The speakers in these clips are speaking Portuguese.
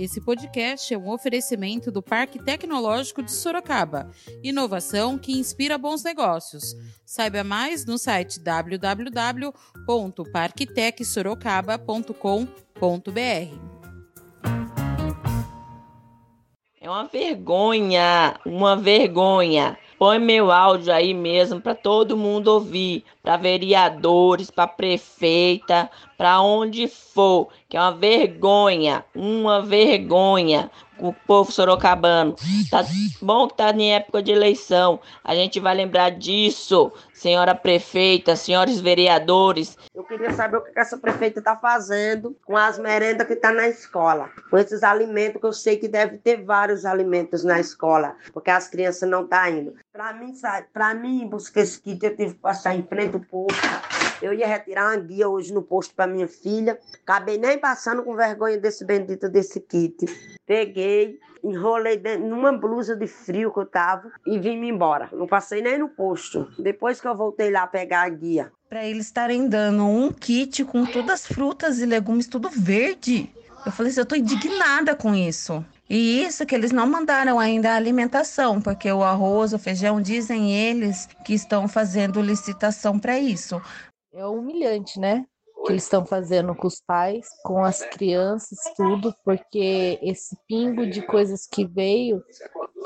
Esse podcast é um oferecimento do Parque Tecnológico de Sorocaba. Inovação que inspira bons negócios. Saiba mais no site www.parktecsorocaba.com.br. É uma vergonha, uma vergonha. Põe meu áudio aí mesmo para todo mundo ouvir, para vereadores, para prefeita, para onde for, que é uma vergonha, uma vergonha o povo sorocabano. Tá bom que tá em época de eleição. A gente vai lembrar disso, senhora prefeita, senhores vereadores. Eu queria saber o que essa prefeita tá fazendo com as merendas que tá na escola. Com esses alimentos que eu sei que deve ter vários alimentos na escola, porque as crianças não tá indo. Para mim, para mim buscar esse kit eu tive que passar em frente ao posto eu ia retirar uma guia hoje no posto para minha filha. Acabei nem passando com vergonha desse bendito desse kit. Peguei, enrolei dentro, numa blusa de frio que eu tava e vim-me embora. Não passei nem no posto. Depois que eu voltei lá pegar a guia. Para eles estarem dando um kit com todas as frutas e legumes, tudo verde. Eu falei assim, eu tô indignada com isso. E isso que eles não mandaram ainda a alimentação, porque o arroz, o feijão, dizem eles que estão fazendo licitação para isso. É humilhante, né? Que eles estão fazendo com os pais, com as crianças, tudo, porque esse pingo de coisas que veio,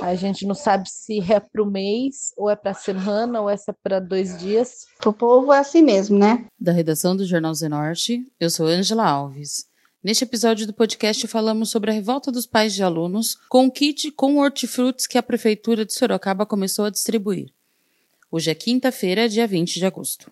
a gente não sabe se é para o mês, ou é para semana, ou é para dois dias. O povo é assim mesmo, né? Da redação do Jornal Zenorte, eu sou Angela Alves. Neste episódio do podcast falamos sobre a revolta dos pais de alunos com o kit com hortifrutis que a Prefeitura de Sorocaba começou a distribuir. Hoje é quinta-feira, dia 20 de agosto.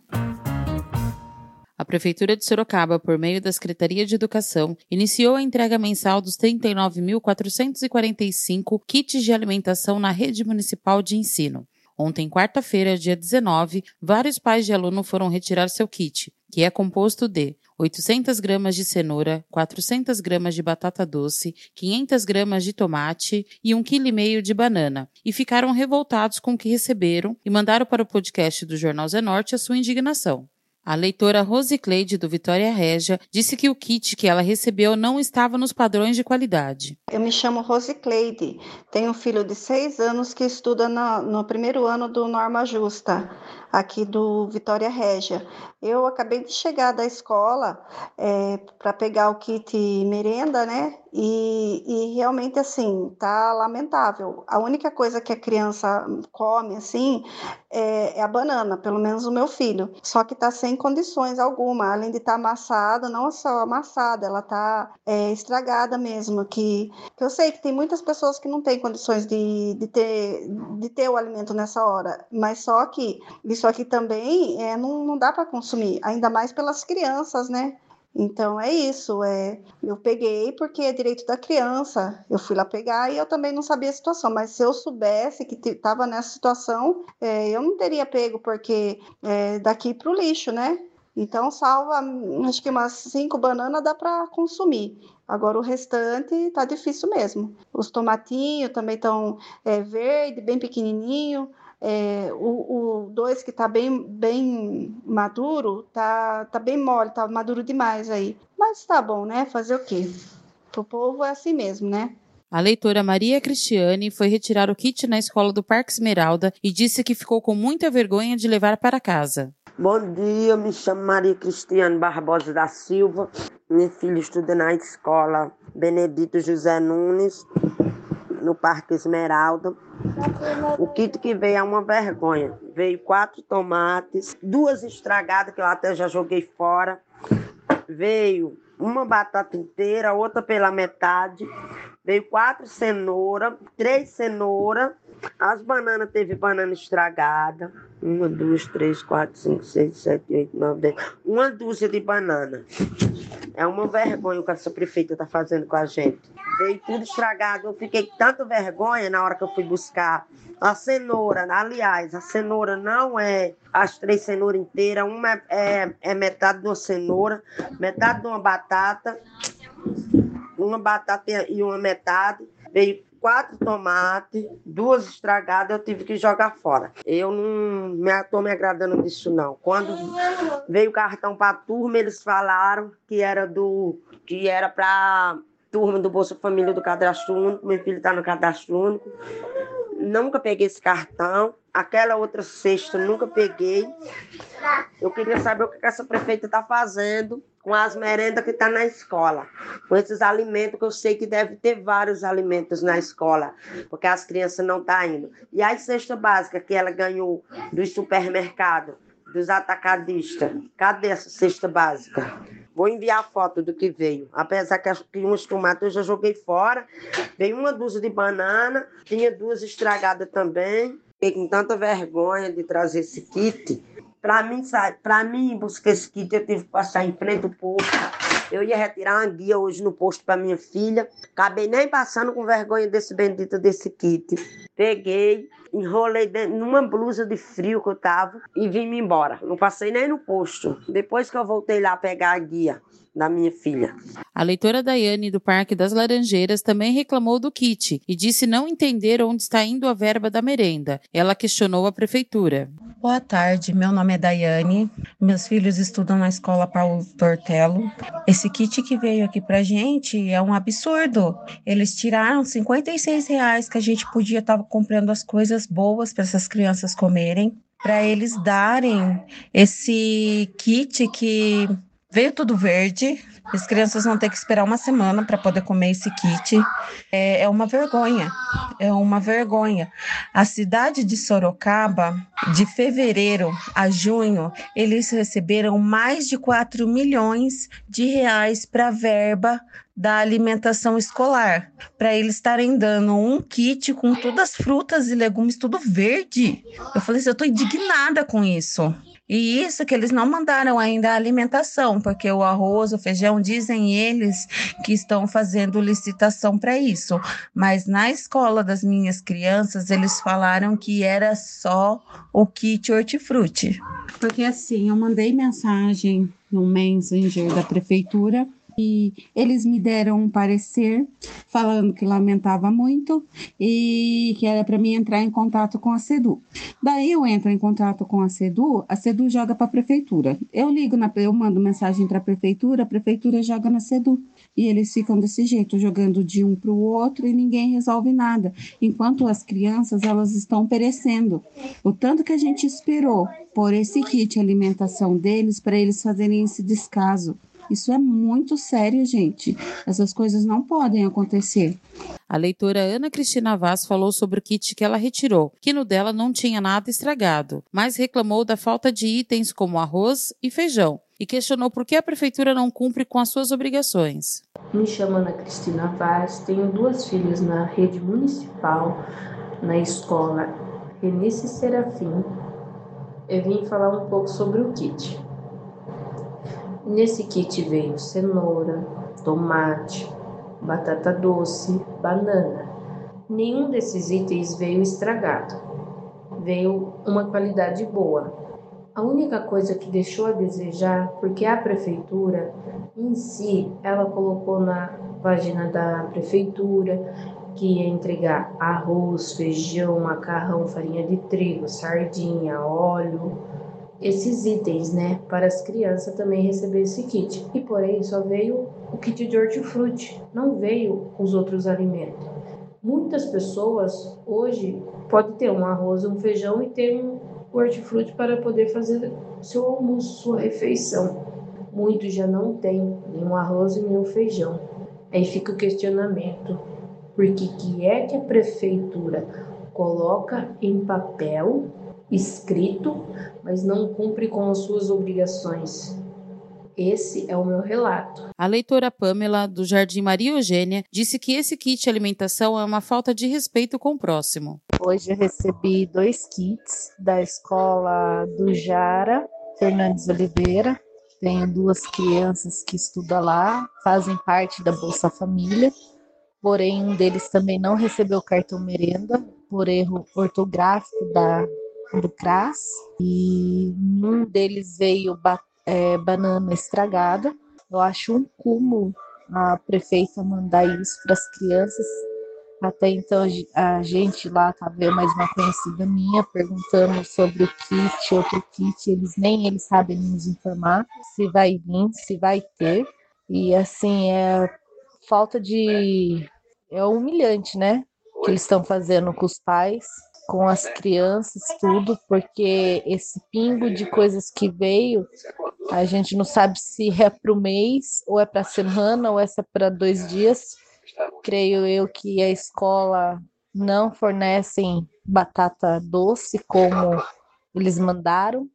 A Prefeitura de Sorocaba, por meio da Secretaria de Educação, iniciou a entrega mensal dos 39.445 kits de alimentação na rede municipal de ensino. Ontem, quarta-feira, dia 19, vários pais de aluno foram retirar seu kit, que é composto de 800 gramas de cenoura, 400 gramas de batata doce, 500 gramas de tomate e 1,5 kg de banana, e ficaram revoltados com o que receberam e mandaram para o podcast do Jornal Zenorte a sua indignação. A leitora Rosicleide do Vitória Régia disse que o kit que ela recebeu não estava nos padrões de qualidade. Eu me chamo Rosicleide, tenho um filho de seis anos que estuda no, no primeiro ano do Norma Justa aqui do Vitória Régia. Eu acabei de chegar da escola é, para pegar o kit merenda, né? E, e, realmente assim tá lamentável. A única coisa que a criança come assim é, é, a banana, pelo menos o meu filho. Só que tá sem condições alguma, além de estar tá amassada, não só amassada, ela tá é, estragada mesmo. Que, que eu sei que tem muitas pessoas que não têm condições de, de, ter, de ter o alimento nessa hora, mas só que isso isso aqui também é, não, não dá para consumir, ainda mais pelas crianças, né? Então é isso, é, eu peguei porque é direito da criança. Eu fui lá pegar e eu também não sabia a situação, mas se eu soubesse que estava nessa situação, é, eu não teria pego porque é daqui para o lixo, né? Então salva, acho que umas cinco bananas dá para consumir. Agora o restante tá difícil mesmo. Os tomatinhos também estão é, verde, bem pequenininho. É, o 2 que está bem, bem maduro, tá, tá bem mole, tá maduro demais aí. Mas tá bom, né? Fazer o quê? O povo é assim mesmo, né? A leitora Maria Cristiane foi retirar o kit na escola do Parque Esmeralda e disse que ficou com muita vergonha de levar para casa. Bom dia, me chamo Maria Cristiane Barbosa da Silva. Minha filha estuda na escola Benedito José Nunes, no Parque Esmeralda. O kit que veio é uma vergonha. Veio quatro tomates, duas estragadas que eu até já joguei fora. Veio uma batata inteira, outra pela metade. Veio quatro cenouras, três cenouras. As bananas teve banana estragada. Uma, duas, três, quatro, cinco, seis, sete, oito, nove, dez. Uma dúzia de banana. É uma vergonha o que essa prefeita está fazendo com a gente. Veio tudo estragado. Eu fiquei com tanta vergonha na hora que eu fui buscar a cenoura. Aliás, a cenoura não é as três cenouras inteiras. Uma é, é, é metade de uma cenoura, metade de uma batata, uma batata e uma metade. Veio quatro tomates, duas estragadas, eu tive que jogar fora. Eu não estou me, me agradando disso, não. Quando veio o cartão para a turma, eles falaram que era do que era para turma do Bolsa Família do Cadastro Único, meu filho está no Cadastro Único. Nunca peguei esse cartão. Aquela outra cesta nunca peguei. Eu queria saber o que essa prefeita está fazendo com as merendas que estão tá na escola, com esses alimentos que eu sei que deve ter vários alimentos na escola, porque as crianças não estão tá indo. E a cesta básica que ela ganhou do supermercado, dos atacadistas, cadê essa cesta básica? Vou enviar foto do que veio. Apesar que, que uns tomates eu já joguei fora. Veio uma dúzia de banana, tinha duas estragadas também. Fiquei com tanta vergonha de trazer esse kit. Para mim, para mim buscar esse kit, eu tive que passar em frente ao posto. Eu ia retirar uma guia hoje no posto para minha filha. Acabei nem passando com vergonha desse bendito desse kit. Peguei, enrolei numa blusa de frio que eu tava e vim embora. Não passei nem no posto. Depois que eu voltei lá pegar a guia da minha filha. A leitora Daiane do Parque das Laranjeiras também reclamou do kit e disse não entender onde está indo a verba da merenda. Ela questionou a prefeitura. Boa tarde, meu nome é Daiane. Meus filhos estudam na escola Paulo Tortello. Esse kit que veio aqui pra gente é um absurdo. Eles tiraram 56 reais que a gente podia estar comprando as coisas boas para essas crianças comerem, para eles darem esse kit que Veio tudo verde, as crianças vão ter que esperar uma semana para poder comer esse kit. É, é, uma vergonha, é uma vergonha. A cidade de Sorocaba, de fevereiro a junho, eles receberam mais de 4 milhões de reais para verba da alimentação escolar, para eles estarem dando um kit com todas as frutas e legumes, tudo verde. Eu falei assim, eu estou indignada com isso. E isso que eles não mandaram ainda a alimentação, porque o arroz, o feijão, dizem eles que estão fazendo licitação para isso. Mas na escola das minhas crianças, eles falaram que era só o kit hortifruti. Porque assim, eu mandei mensagem no Messenger da prefeitura e eles me deram um parecer falando que lamentava muito e que era para mim entrar em contato com a SEDU. Daí eu entro em contato com a SEDU, a SEDU joga para a prefeitura. Eu ligo na eu mando mensagem para a prefeitura, a prefeitura joga na SEDU. E eles ficam desse jeito, jogando de um para o outro e ninguém resolve nada. Enquanto as crianças, elas estão perecendo. O tanto que a gente esperou por esse kit alimentação deles para eles fazerem esse descaso. Isso é muito sério, gente. Essas coisas não podem acontecer. A leitora Ana Cristina Vaz falou sobre o kit que ela retirou, que no dela não tinha nada estragado, mas reclamou da falta de itens como arroz e feijão e questionou por que a prefeitura não cumpre com as suas obrigações. Me chamo Ana Cristina Vaz, tenho duas filhas na rede municipal, na escola Renice Serafim. Eu vim falar um pouco sobre o kit. Nesse kit veio cenoura, tomate, batata doce, banana. Nenhum desses itens veio estragado. Veio uma qualidade boa. A única coisa que deixou a desejar, porque a prefeitura em si, ela colocou na página da prefeitura que ia entregar arroz, feijão, macarrão, farinha de trigo, sardinha, óleo, esses itens, né, para as crianças também receber esse kit. E porém só veio o kit de hortifruti, não veio os outros alimentos. Muitas pessoas hoje podem ter um arroz, um feijão e ter um hortifruti para poder fazer seu almoço, sua refeição. Muitos já não têm nenhum arroz e nenhum feijão. Aí fica o questionamento: por que, que é que a prefeitura coloca em papel escrito, mas não cumpre com as suas obrigações. Esse é o meu relato. A leitora Pamela, do Jardim Maria Eugênia, disse que esse kit alimentação é uma falta de respeito com o próximo. Hoje eu recebi dois kits da escola do Jara Fernandes Oliveira. Tenho duas crianças que estudam lá, fazem parte da Bolsa Família, porém um deles também não recebeu cartão merenda por erro ortográfico da do CRAS e num deles veio ba é, banana estragada. Eu acho um cúmulo a prefeita mandar isso para as crianças. Até então a gente lá estava eu mais uma conhecida minha perguntando sobre o kit, outro kit, eles nem eles sabem nos informar se vai vir, se vai ter. E assim é falta de. É humilhante, né? Que eles estão fazendo com os pais, com as crianças, tudo, porque esse pingo de coisas que veio, a gente não sabe se é para o mês, ou é para a semana, ou é para dois dias. Creio eu que a escola não fornecem batata doce como eles mandaram,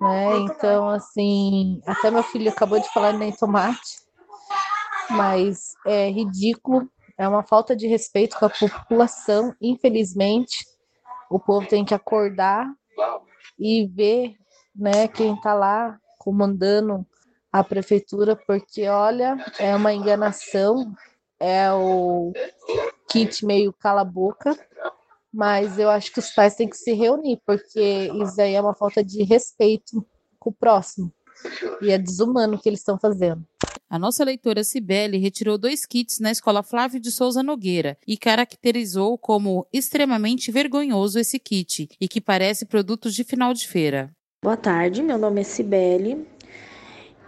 né? Então, assim, até meu filho acabou de falar nem tomate, mas é ridículo, é uma falta de respeito com a população, infelizmente. O povo tem que acordar e ver, né, quem está lá comandando a prefeitura, porque olha, é uma enganação, é o kit meio cala boca, mas eu acho que os pais têm que se reunir, porque isso aí é uma falta de respeito com o próximo. E é desumano o que eles estão fazendo. A nossa leitora Cibele retirou dois kits na escola Flávio de Souza Nogueira e caracterizou como extremamente vergonhoso esse kit e que parece produtos de final de feira. Boa tarde, meu nome é Cibele.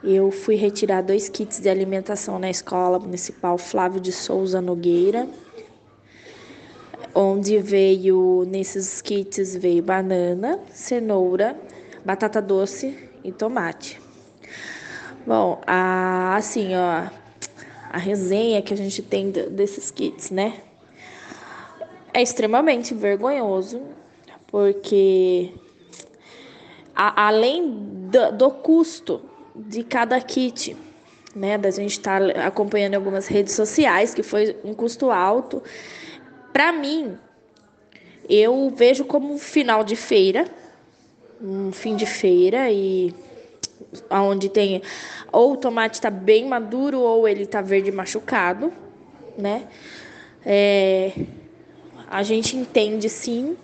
Eu fui retirar dois kits de alimentação na escola municipal Flávio de Souza Nogueira onde veio nesses kits veio banana, cenoura, batata doce e tomate. Bom, a, assim, ó, a resenha que a gente tem desses kits, né? É extremamente vergonhoso, porque a, além do, do, custo de cada kit, né, da gente estar tá acompanhando algumas redes sociais, que foi um custo alto, para mim, eu vejo como um final de feira, um fim de feira e onde tem ou o tomate está bem maduro ou ele está verde machucado, né? É, a gente entende sim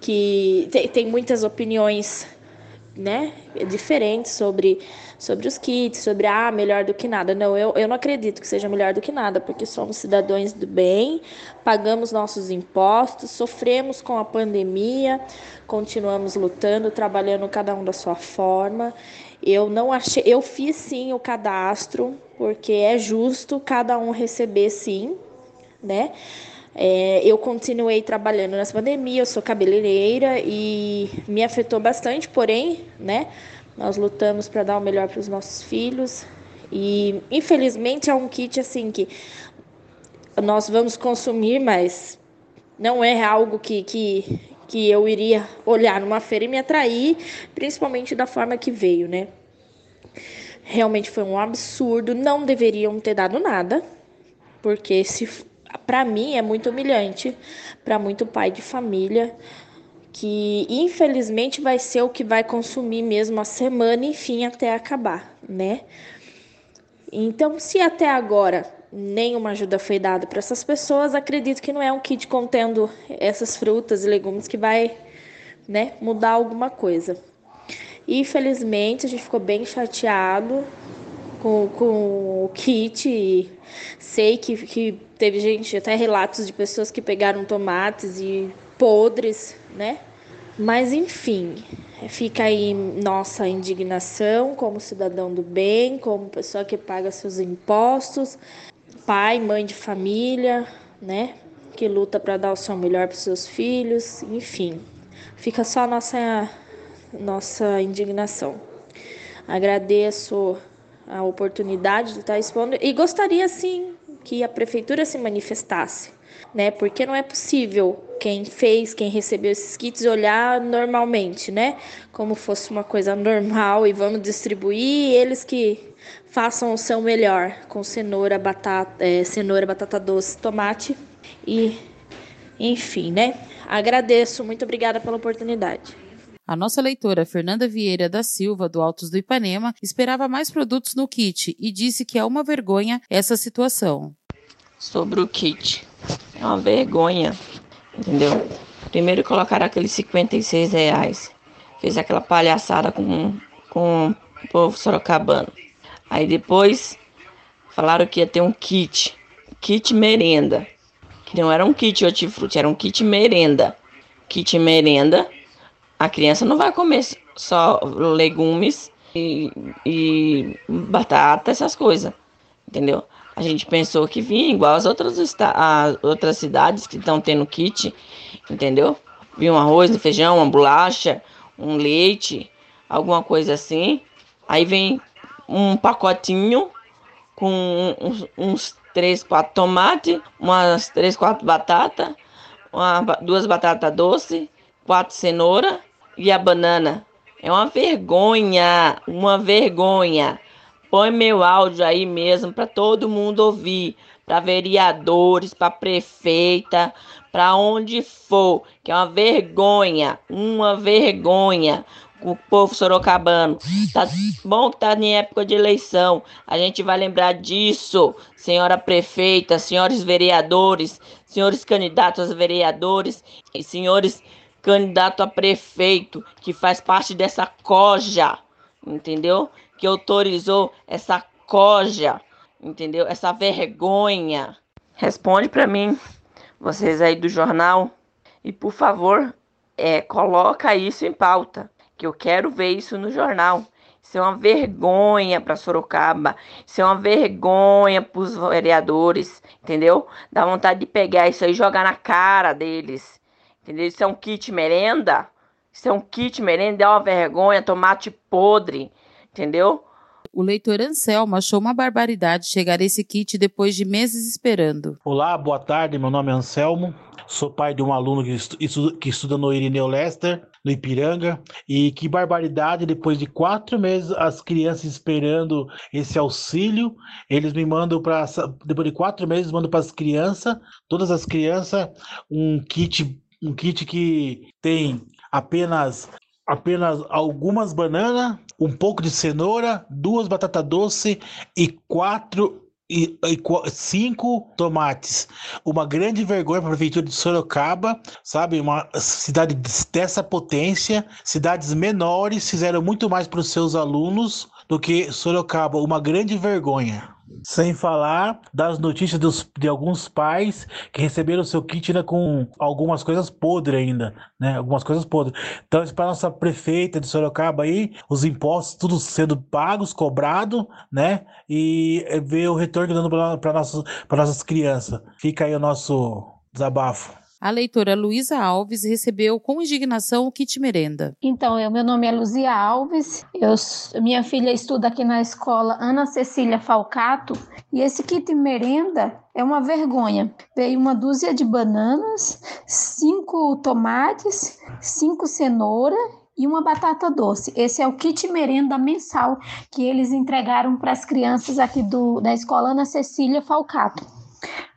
que tem, tem muitas opiniões, né, diferentes sobre sobre os kits, sobre ah, melhor do que nada. Não, eu, eu não acredito que seja melhor do que nada, porque somos cidadãos do bem, pagamos nossos impostos, sofremos com a pandemia, continuamos lutando, trabalhando cada um da sua forma. Eu não achei, eu fiz sim o cadastro, porque é justo cada um receber sim, né? É, eu continuei trabalhando nessa pandemia, eu sou cabeleireira e me afetou bastante, porém, né? Nós lutamos para dar o melhor para os nossos filhos e infelizmente é um kit assim que nós vamos consumir, mas não é algo que, que, que eu iria olhar numa feira e me atrair, principalmente da forma que veio, né? Realmente foi um absurdo, não deveriam ter dado nada, porque se para mim é muito humilhante, para muito pai de família que infelizmente vai ser o que vai consumir mesmo a semana, enfim, até acabar, né? Então, se até agora nenhuma ajuda foi dada para essas pessoas, acredito que não é um kit contendo essas frutas e legumes que vai, né, mudar alguma coisa. Infelizmente, a gente ficou bem chateado com, com o kit. E sei que, que teve gente, até relatos de pessoas que pegaram tomates e podres, né? Mas enfim, fica aí nossa indignação como cidadão do bem, como pessoa que paga seus impostos, pai, mãe de família, né? Que luta para dar o seu melhor para seus filhos, enfim. Fica só nossa nossa indignação. Agradeço a oportunidade de estar expondo e gostaria sim que a prefeitura se manifestasse né? Porque não é possível quem fez, quem recebeu esses kits olhar normalmente, né? Como fosse uma coisa normal e vamos distribuir, eles que façam o seu melhor com cenoura, batata, é, cenoura, batata doce, tomate e enfim, né? Agradeço, muito obrigada pela oportunidade. A nossa leitora Fernanda Vieira da Silva, do Altos do Ipanema, esperava mais produtos no kit e disse que é uma vergonha essa situação. Sobre o kit. É uma vergonha, entendeu? Primeiro colocaram aqueles 56 reais. Fez aquela palhaçada com, com o povo sorocabano. Aí depois falaram que ia ter um kit. Kit merenda. Que não era um kit hortifruti, era um kit merenda. Kit merenda. A criança não vai comer só legumes e, e batata, essas coisas. Entendeu? A gente pensou que vinha igual as outras, as outras cidades que estão tendo kit, entendeu? Vinha um arroz, um feijão, uma bolacha, um leite, alguma coisa assim. Aí vem um pacotinho com uns, uns 3, 4 tomates, umas 3, 4 batatas, uma, duas batatas doces, quatro cenoura e a banana. É uma vergonha, uma vergonha. Põe meu áudio aí mesmo para todo mundo ouvir, para vereadores, para prefeita, para onde for, que é uma vergonha, uma vergonha o povo sorocabano. Tá bom que tá em época de eleição. A gente vai lembrar disso, senhora prefeita, senhores vereadores, senhores candidatos a vereadores e senhores candidatos a prefeito, que faz parte dessa coja, entendeu? Que autorizou essa coja, entendeu? Essa vergonha. Responde para mim, vocês aí do jornal, e por favor, é, coloca isso em pauta que eu quero ver isso no jornal. Isso é uma vergonha para Sorocaba. Isso é uma vergonha para os vereadores, entendeu? Dá vontade de pegar isso aí e jogar na cara deles. Entendeu? Isso é um kit merenda. Isso é um kit merenda, é uma vergonha, tomate podre, entendeu? O leitor Anselmo achou uma barbaridade chegar esse kit depois de meses esperando. Olá, boa tarde. Meu nome é Anselmo. Sou pai de um aluno que, estuda, que estuda no Irineu Lester no Ipiranga. E que barbaridade, depois de quatro meses, as crianças esperando esse auxílio, eles me mandam para. Depois de quatro meses, mandam para as crianças, todas as crianças, um kit, um kit que tem apenas apenas algumas bananas, um pouco de cenoura, duas batatas doce e quatro e, e, cinco tomates. Uma grande vergonha para a prefeitura de Sorocaba, sabe? Uma cidade dessa potência, cidades menores fizeram muito mais para os seus alunos do que Sorocaba. Uma grande vergonha. Sem falar das notícias dos, de alguns pais que receberam seu kit ainda com algumas coisas podres ainda, né? Algumas coisas podres. Então, para nossa prefeita de Sorocaba aí, os impostos tudo sendo pagos, cobrado, né? E ver o retorno dando para nossas, nossas crianças. Fica aí o nosso desabafo. A leitora Luísa Alves recebeu com indignação o kit merenda. Então, eu, meu nome é Luzia Alves, eu, minha filha estuda aqui na escola Ana Cecília Falcato e esse kit merenda é uma vergonha. Veio uma dúzia de bananas, cinco tomates, cinco cenoura e uma batata doce. Esse é o kit merenda mensal que eles entregaram para as crianças aqui do, da escola Ana Cecília Falcato.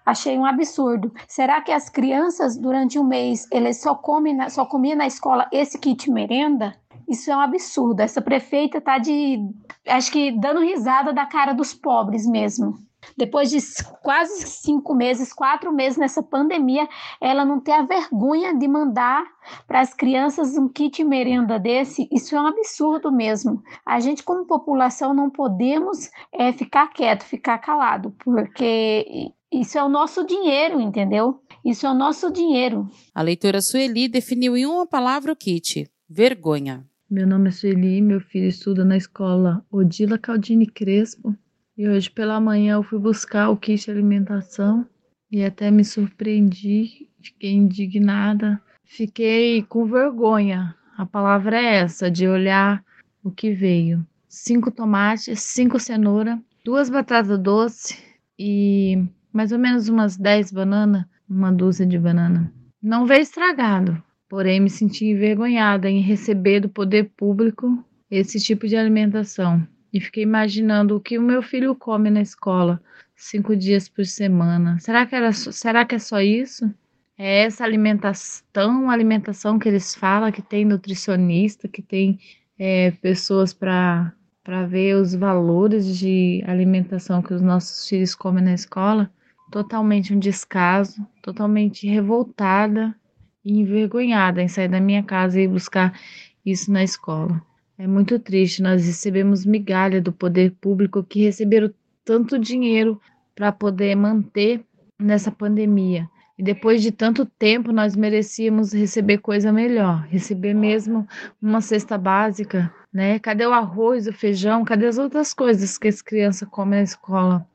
Achei um absurdo. Será que as crianças, durante um mês, eles só comem, na, só comiam na escola esse kit merenda? Isso é um absurdo. Essa prefeita tá de, acho que dando risada da cara dos pobres mesmo. Depois de quase cinco meses, quatro meses nessa pandemia, ela não tem a vergonha de mandar para as crianças um kit merenda desse, isso é um absurdo mesmo. A gente, como população, não podemos é, ficar quieto, ficar calado, porque isso é o nosso dinheiro, entendeu? Isso é o nosso dinheiro. A leitora Sueli definiu em uma palavra o kit: vergonha. Meu nome é Sueli, meu filho estuda na escola Odila Caldini Crespo. E hoje pela manhã eu fui buscar o kit alimentação e até me surpreendi, fiquei indignada, fiquei com vergonha. A palavra é essa, de olhar o que veio. Cinco tomates, cinco cenoura, duas batatas doces e mais ou menos umas 10 bananas, uma dúzia de banana. Não veio estragado, porém me senti envergonhada em receber do poder público esse tipo de alimentação. E fiquei imaginando o que o meu filho come na escola, cinco dias por semana. Será que, era, será que é só isso? É essa alimentação, alimentação que eles falam, que tem nutricionista, que tem é, pessoas para ver os valores de alimentação que os nossos filhos comem na escola? Totalmente um descaso, totalmente revoltada e envergonhada em sair da minha casa e buscar isso na escola. É muito triste, nós recebemos migalha do poder público que receberam tanto dinheiro para poder manter nessa pandemia. E depois de tanto tempo, nós merecíamos receber coisa melhor, receber mesmo uma cesta básica, né? Cadê o arroz, o feijão, cadê as outras coisas que as crianças comem na escola?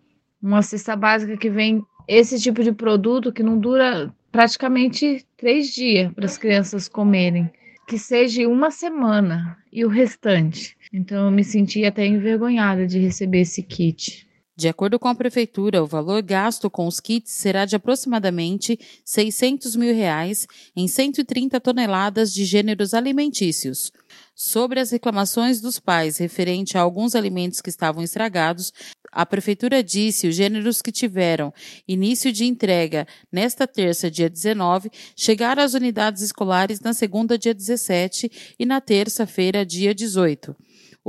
Uma cesta básica que vem esse tipo de produto que não dura praticamente três dias para as crianças comerem, que seja uma semana e o restante. Então eu me senti até envergonhada de receber esse kit. De acordo com a prefeitura, o valor gasto com os kits será de aproximadamente 600 mil reais em 130 toneladas de gêneros alimentícios. Sobre as reclamações dos pais referente a alguns alimentos que estavam estragados, a prefeitura disse os gêneros que tiveram início de entrega nesta terça, dia 19, chegaram às unidades escolares na segunda, dia 17 e na terça-feira, dia 18.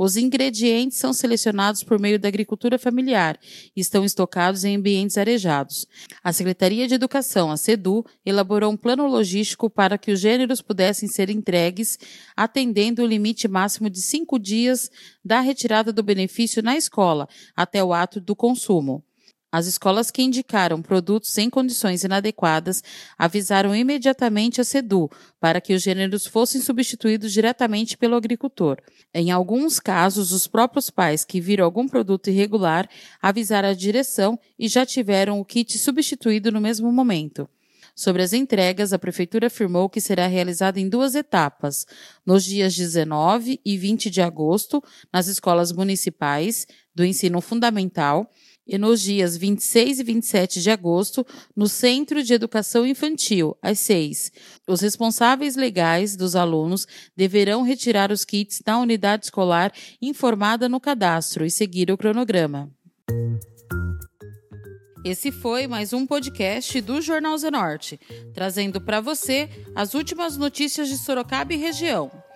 Os ingredientes são selecionados por meio da agricultura familiar e estão estocados em ambientes arejados. A Secretaria de Educação, a SEDU, elaborou um plano logístico para que os gêneros pudessem ser entregues, atendendo o limite máximo de cinco dias da retirada do benefício na escola até o ato do consumo. As escolas que indicaram produtos em condições inadequadas avisaram imediatamente a SEDU para que os gêneros fossem substituídos diretamente pelo agricultor. Em alguns casos, os próprios pais que viram algum produto irregular avisaram a direção e já tiveram o kit substituído no mesmo momento. Sobre as entregas, a Prefeitura afirmou que será realizada em duas etapas, nos dias 19 e 20 de agosto, nas escolas municipais do ensino fundamental e nos dias 26 e 27 de agosto no Centro de Educação Infantil, às 6. Os responsáveis legais dos alunos deverão retirar os kits da unidade escolar informada no cadastro e seguir o cronograma. Esse foi mais um podcast do Jornal Zenorte, trazendo para você as últimas notícias de Sorocaba e região.